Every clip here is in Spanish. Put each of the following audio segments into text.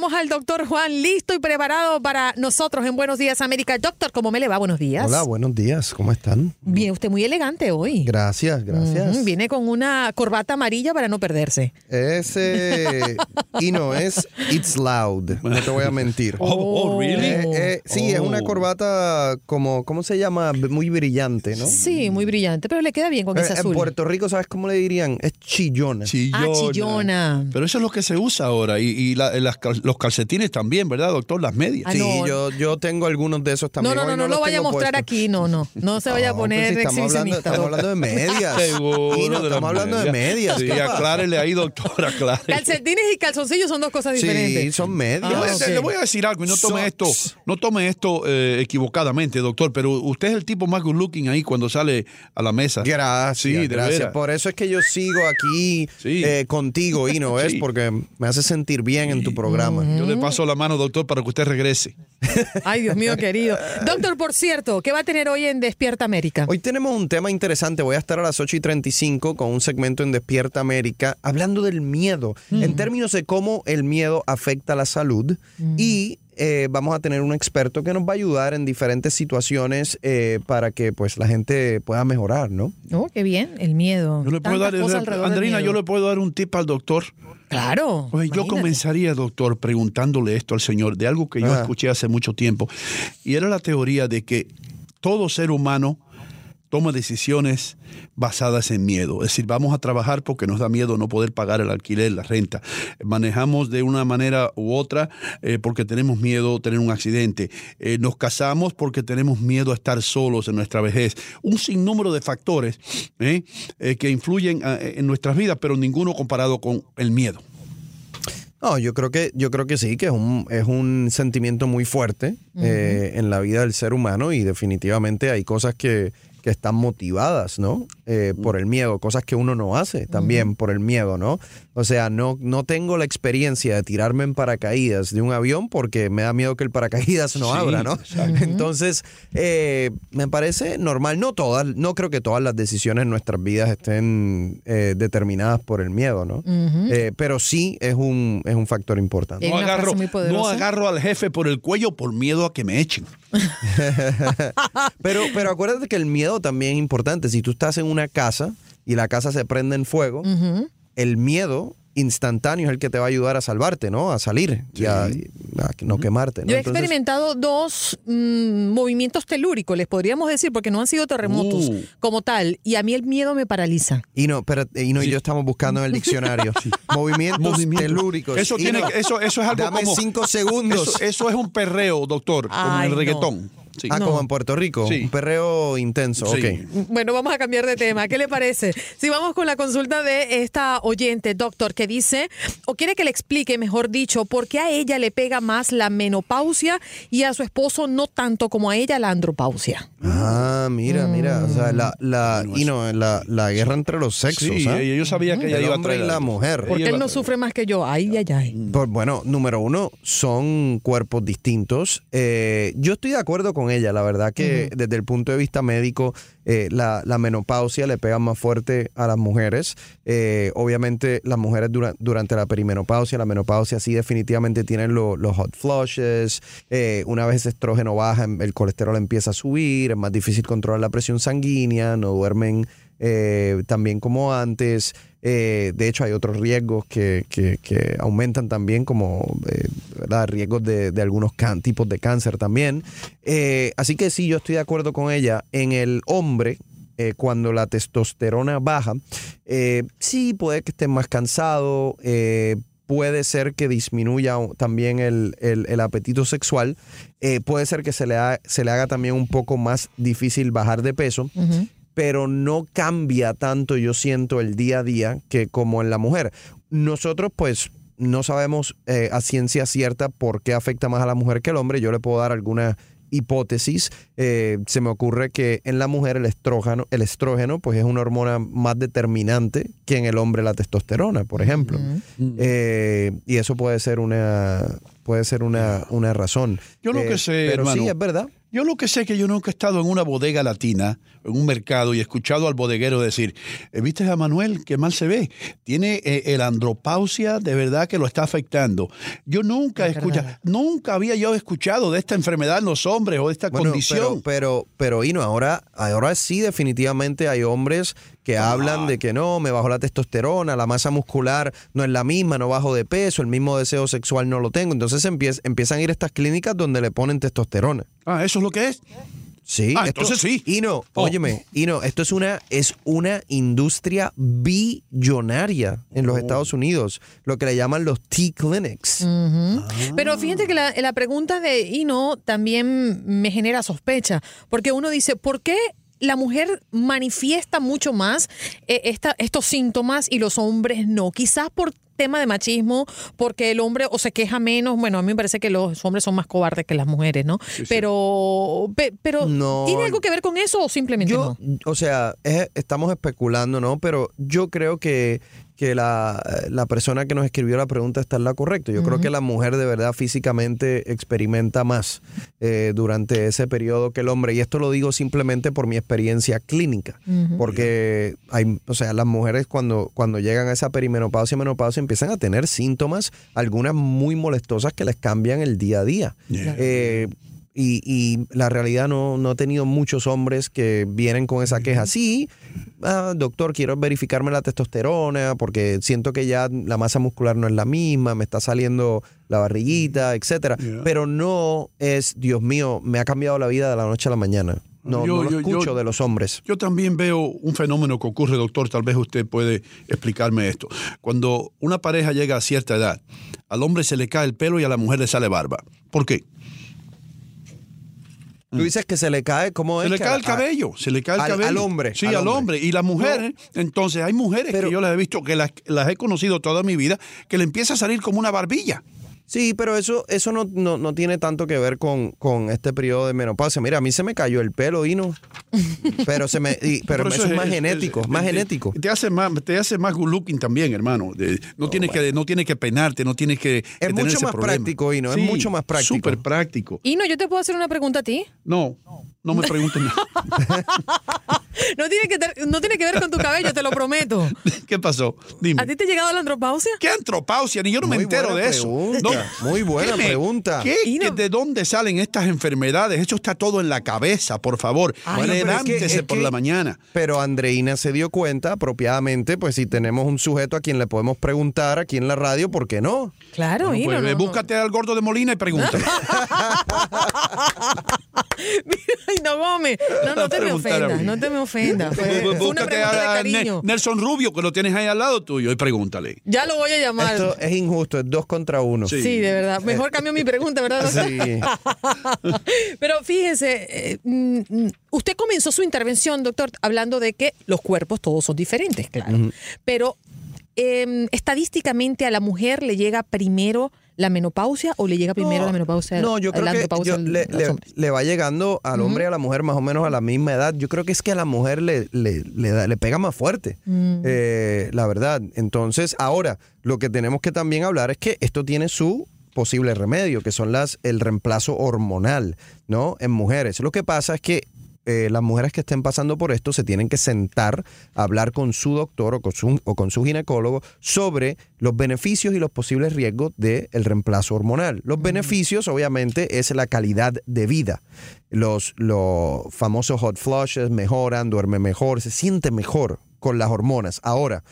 Tenemos al doctor Juan listo y preparado para nosotros en Buenos Días América. Doctor, ¿cómo me le va? Buenos días. Hola, buenos días, ¿cómo están? Viene usted muy elegante hoy. Gracias, gracias. Viene con una corbata amarilla para no perderse. Ese, y no, es It's Loud, no te voy a mentir. Oh, oh, really? Eh, eh, sí, es una corbata como, ¿cómo se llama? Muy brillante, ¿no? Sí, muy brillante, pero le queda bien con Eh, ese en azul. Puerto Rico, ¿sabes cómo le dirían? Es chillona. Ah, chillona. Pero eso es lo que se usa ahora. Y, y la- las cal- los calcetines también, ¿verdad, doctor? Las medias. Ah, Sí, no. yo, yo tengo algunos de esos No, también. no, no, Hoy no, lo vaya a mostrar puestos. aquí, no, no. No se vaya a No, poner si estamos hablando, estamos hablando de medias. Seguro no, de estamos hablando de medias. Sí, aclárele ahí, doctor, aclárele. Calcetines y calzoncillos son dos cosas Sí, diferentes. son medias. Le voy a- Ah, ok. Le voy a decir algo y no tome esto, no tome esto eh, equivocadamente, doctor, pero usted es el tipo más good looking ahí cuando sale a la mesa. Gracias, Sí, de gracias. Por eso es que yo sigo aquí Sí. eh, contigo, y no es Sí. porque me hace sentir bien en tu programa. Yo le paso la mano, doctor, para que usted regrese. Ay, Dios mío, querido. Doctor, por cierto, ¿qué va a tener hoy en Despierta América? Hoy tenemos un tema interesante. Voy a estar a las 8 y 35 con un segmento en Despierta América hablando del miedo, en términos de cómo el miedo afecta la salud. Y eh, vamos a tener un experto que nos va a ayudar en diferentes situaciones eh, para que pues la gente pueda mejorar, ¿no? Oh, qué bien, el miedo. Yo le puedo Tantas dar, cosas alrededor del Andrina, yo le puedo dar un tip al doctor. Claro. Pues yo imagínate. comenzaría, doctor, preguntándole esto al Señor, de algo que yo Ajá. escuché hace mucho tiempo, y era la teoría de que todo ser humano toma decisiones basadas en miedo. Es decir, vamos a trabajar porque nos da miedo no poder pagar el alquiler, la renta. Manejamos de una manera u otra eh, porque tenemos miedo a tener un accidente. Eh, nos casamos porque tenemos miedo a estar solos en nuestra vejez. Un sinnúmero de factores eh, eh, que influyen ah, en nuestras vidas, pero ninguno comparado con el miedo. No, yo creo que, yo creo que sí, que es un, es un sentimiento muy fuerte eh, en la vida del ser humano y definitivamente hay cosas que, que están motivadas, ¿no? Eh, por el miedo, cosas que uno no hace también por el miedo, ¿no? O sea, no, no tengo la experiencia de tirarme en paracaídas de un avión porque me da miedo que el paracaídas no Sí, abra, ¿no? Entonces, eh, me parece normal, no todas, no creo que todas las decisiones en nuestras vidas estén eh, determinadas por el miedo, ¿no? Eh, pero sí es un, es un factor importante. No agarro, no agarro al jefe por el cuello por miedo a que me echen. Pero, pero acuérdate que el miedo también es importante. Si tú estás en una casa y la casa se prende en fuego, el miedo instantáneo es el que te va a ayudar a salvarte, ¿no? A salir y a, a no quemarte. ¿no? Yo he Entonces- experimentado dos mm, movimientos telúricos, les podríamos decir, porque no han sido terremotos Uh. como tal. Y a mí el miedo me paraliza. Y no, pero y no y yo estamos buscando en el diccionario movimientos Movimiento. telúricos. Eso, tiene, no, eso, eso es algo Dame como... cinco segundos. Eso, eso es un perreo, doctor, como Ay, el no. Sí. ah, como en Puerto Rico, Sí. un perreo intenso. Sí. Ok. Bueno, vamos a cambiar de tema. ¿Qué le parece? Si vamos con la consulta de esta oyente, doctor, que dice, o quiere que le explique, mejor dicho, por qué a ella le pega más la menopausia y a su esposo no tanto como a ella la andropausia. Ah, mira, mira. O sea, la, la, y no, la, la guerra entre los sexos. Sí, ¿ah? yo sabía que ella El iba a y traer la mujer. Porque él no sufre más que yo. Ay, ay, ay. Pues, bueno, número uno, son cuerpos distintos. Eh, yo estoy de acuerdo con ella, la verdad que desde el punto de vista médico, eh, la, la menopausia le pega más fuerte a las mujeres. Eh, obviamente las mujeres dura- durante la perimenopausia, la menopausia sí definitivamente tienen lo- los hot flushes. Eh, una vez ese estrógeno baja, el colesterol empieza a subir, es más difícil controlar la presión sanguínea, no duermen eh, también como antes. Eh, de hecho, hay otros riesgos que, que- aumentan también, como eh, riesgos de, de algunos tipos de cáncer también. Eh, así que sí, yo estoy de acuerdo con ella. En el hombre, cuando la testosterona baja, sí puede que esté más cansado. Puede ser que disminuya también el, el- apetito sexual. puede ser que se le, se le haga también un poco más difícil bajar de peso pero no cambia tanto, yo siento, el día a día que como en la mujer. Nosotros, pues, no sabemos eh, a ciencia cierta por qué afecta más a la mujer que al hombre. Yo le puedo dar alguna hipótesis. Eh, se me ocurre que en la mujer el estrógeno, el estrógeno, pues es una hormona más determinante que en el hombre la testosterona, por ejemplo. Eh, y eso puede ser una, puede ser una, una razón. Yo lo Eh, que sé, pero hermano, sí, es verdad. Yo lo que sé es que yo nunca he estado en una bodega latina, en un mercado, y he escuchado al bodeguero decir, "Eh, ¿viste a Manuel? Qué mal se ve. Tiene eh, el andropausia, de verdad que lo está afectando. Yo nunca he escuchado, nunca había yo escuchado de esta enfermedad en los hombres o de esta Bueno, condición. Pero, pero, pero Ino, ahora, ahora sí definitivamente hay hombres que hablan de que no, me bajó la testosterona, la masa muscular no es la misma, no bajo de peso, el mismo deseo sexual no lo tengo. Entonces empiez- empiezan a ir a estas clínicas donde le ponen testosterona. ah, ¿eso es lo que es? Sí, Ah, esto- entonces sí. Ino, Oh. óyeme, Ino, esto es una, es una industria billonaria en Oh. los Estados Unidos, lo que le llaman los T-Clinics. Ujú. Pero fíjate que la, la pregunta de Ino también me genera sospecha, porque uno dice, ¿por qué la mujer manifiesta mucho más eh, esta- estos síntomas y los hombres no? Quizás por tema de machismo, porque el hombre o se queja menos, bueno, a mí me parece que los hombres son más cobardes que las mujeres, ¿no? Pero, pe- pero No. ¿tiene algo que ver con eso o simplemente Yo, no? o sea, es- estamos especulando, ¿no? Pero yo creo que, que la, la persona que nos escribió la pregunta está en la correcta. Yo creo que la mujer de verdad físicamente experimenta más eh, durante ese periodo que el hombre. Y esto lo digo simplemente por mi experiencia clínica. Porque hay, o sea, las mujeres cuando, cuando llegan a esa perimenopausia y menopausia empiezan a tener síntomas, algunas muy molestosas que les cambian el día a día. Eh, y, y la realidad no, no he tenido muchos hombres que vienen con esa queja. Sí, ah, doctor, quiero verificarme la testosterona porque siento que ya la masa muscular no es la misma, me está saliendo la barriguita, etcétera. Pero no es, Dios mío, me ha cambiado la vida de la noche a la mañana. No, Yo- no lo yo- escucho yo- de los hombres. Yo también veo un fenómeno que ocurre, doctor, tal vez usted puede explicarme esto. Cuando una pareja llega a cierta edad, al hombre se le cae el pelo y a la mujer le sale barba. ¿Por qué? Tú dices que se le cae, ¿cómo Se le cae el cabello, se le cae el al- cabello. al hombre, Sí, al al, hombre. hombre. Y la mujer, entonces hay mujeres Pero- que yo las he visto, que las, las he conocido toda mi vida, que le empieza a salir como una barbilla. Sí, pero eso, eso no, no, no tiene tanto que ver con, con este periodo de menopausia. Mira, a mí se me cayó el pelo y no. Pero se me, y- pero eso es más genético, más te- genético. Te hace más, te hace más good looking también, hermano. De- no tienes que, no tienes que peinarte, no tienes que. que tener mucho ese más problema. práctico, Hino, es mucho más práctico. Súper práctico. Ino, yo te puedo hacer una pregunta a ti. No, no me pregunten nada. No tiene, que ter- no tiene que ver con tu cabello, te lo prometo. ¿Qué pasó? Dime. ¿A ti te ha llegado la andropausia? ¿Qué antropausia? Ni yo no me entero de eso. pregunta, muy buena pregunta. ¿qué- no- ¿De dónde salen estas enfermedades? Eso está todo en la cabeza, por favor. Es que- Levántese es por que- la mañana. Pero Andreina se dio cuenta apropiadamente, pues si tenemos un sujeto a quien le podemos preguntar aquí en la radio, ¿por qué no? Claro, Bueno, y pues, no, eh, no, no. búscate al gordo de Molina y pregúntale. Ay, no, Gómez. No, no te me ofendas, no te me ofendas. Fue, fue una Búscate pregunta de a Ne- cariño. Nelson Rubio, que lo tienes ahí al lado tuyo, y pregúntale. Ya lo voy a llamar. Esto es injusto, es dos contra uno. Sí. Sí, de verdad. Mejor cambio mi pregunta, ¿verdad? doctor? Sí. Pero fíjese, eh, mm, usted comenzó su intervención, doctor, hablando de que los cuerpos todos son diferentes, claro. Pero eh, estadísticamente a la mujer le llega primero la menopausia o le llega primero la menopausia No, yo creo la que andropausia yo- al- le, va llegando al hombre y a la mujer más o menos a la misma edad. Yo creo que es que a la mujer le, le, le da- le pega más fuerte, eh, la verdad. Entonces, ahora, lo que tenemos que también hablar es que esto tiene su posible remedio, que son las el reemplazo hormonal, ¿no? En mujeres. Lo que pasa es que eh, las mujeres que estén pasando por esto se tienen que sentar a hablar con su doctor o con su, o con su ginecólogo sobre los beneficios y los posibles riesgos del reemplazo hormonal. Los beneficios, obviamente, es la calidad de vida. Los, los famosos hot flushes mejoran, duerme mejor, se siente mejor con las hormonas. Ahora,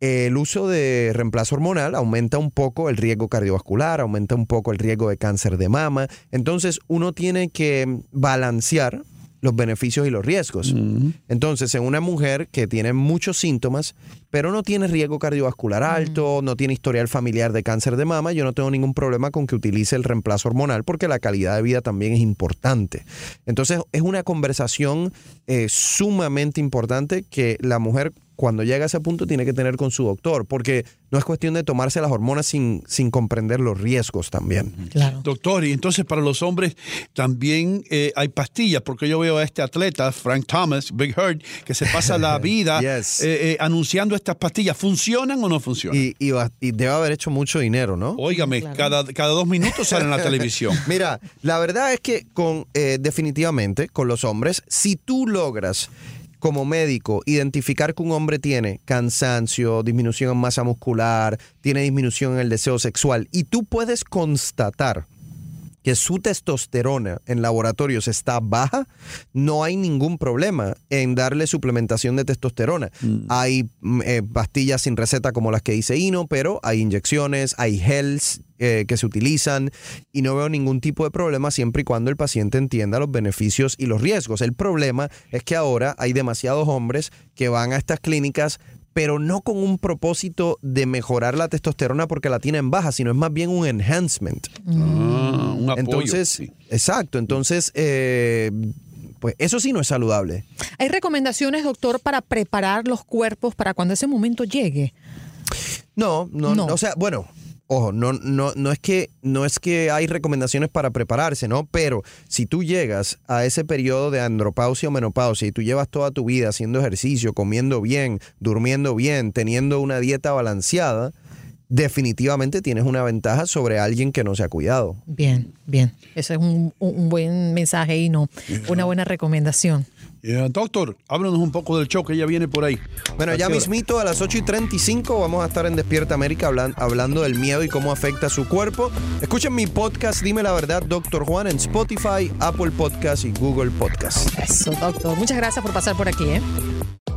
el uso de reemplazo hormonal aumenta un poco el riesgo cardiovascular, aumenta un poco el riesgo de cáncer de mama. Entonces uno tiene que balancear los beneficios y los riesgos. Entonces, en una mujer que tiene muchos síntomas, pero no tiene riesgo cardiovascular alto, no tiene historial familiar de cáncer de mama, yo no tengo ningún problema con que utilice el reemplazo hormonal porque la calidad de vida también es importante. Entonces, es una conversación eh, sumamente importante que la mujer cuando llega a ese punto tiene que tener con su doctor, porque no es cuestión de tomarse las hormonas sin, sin comprender los riesgos también. Claro. Doctor, y entonces para los hombres también eh, hay pastillas, porque yo veo a este atleta, Frank Thomas, Big Hurt, que se pasa la vida Yes. eh, eh, anunciando estas pastillas. ¿Funcionan o no funcionan? Y, y va- y debe haber hecho mucho dinero, ¿no? Óigame, cada, cada dos minutos sale en la televisión. Mira, la verdad es que con eh, definitivamente con los hombres, si tú logras como médico identificar que un hombre tiene cansancio, disminución en masa muscular, tiene disminución en el deseo sexual y tú puedes constatar que su testosterona en laboratorios está baja, no hay ningún problema en darle suplementación de testosterona. Hay mm, eh, pastillas sin receta como las que dice Ino, pero hay inyecciones, hay gels eh, que se utilizan y no veo ningún tipo de problema siempre y cuando el paciente entienda los beneficios y los riesgos. El problema es que ahora hay demasiados hombres que van a estas clínicas pero no con un propósito de mejorar la testosterona porque la tienen baja, sino es más bien un enhancement. Ah, un apoyo. Entonces, sí. exacto, entonces, eh, pues eso sí no es saludable. ¿Hay recomendaciones, doctor, para preparar los cuerpos para cuando ese momento llegue? No, no, No. no, o sea, bueno, ojo, no, no, no es que no es que hay recomendaciones para prepararse, ¿no? Pero si tú llegas a ese periodo de andropausia o menopausia y tú llevas toda tu vida haciendo ejercicio, comiendo bien, durmiendo bien, teniendo una dieta balanceada, definitivamente tienes una ventaja sobre alguien que no se ha cuidado. Bien, bien. Ese es un, un- un buen mensaje y no una buena recomendación. Yeah, doctor, háblanos un poco del show que ya viene por ahí. Bueno, ¿A ya mismito a las 8 y 35 vamos a estar en Despierta América hablan- hablando del miedo y cómo afecta su cuerpo. Escuchen mi podcast, Dime la Verdad, Doctor Juan, en Spotify, Apple Podcast y Google Podcast. Eso, doctor. Muchas gracias por pasar por aquí, ¿eh?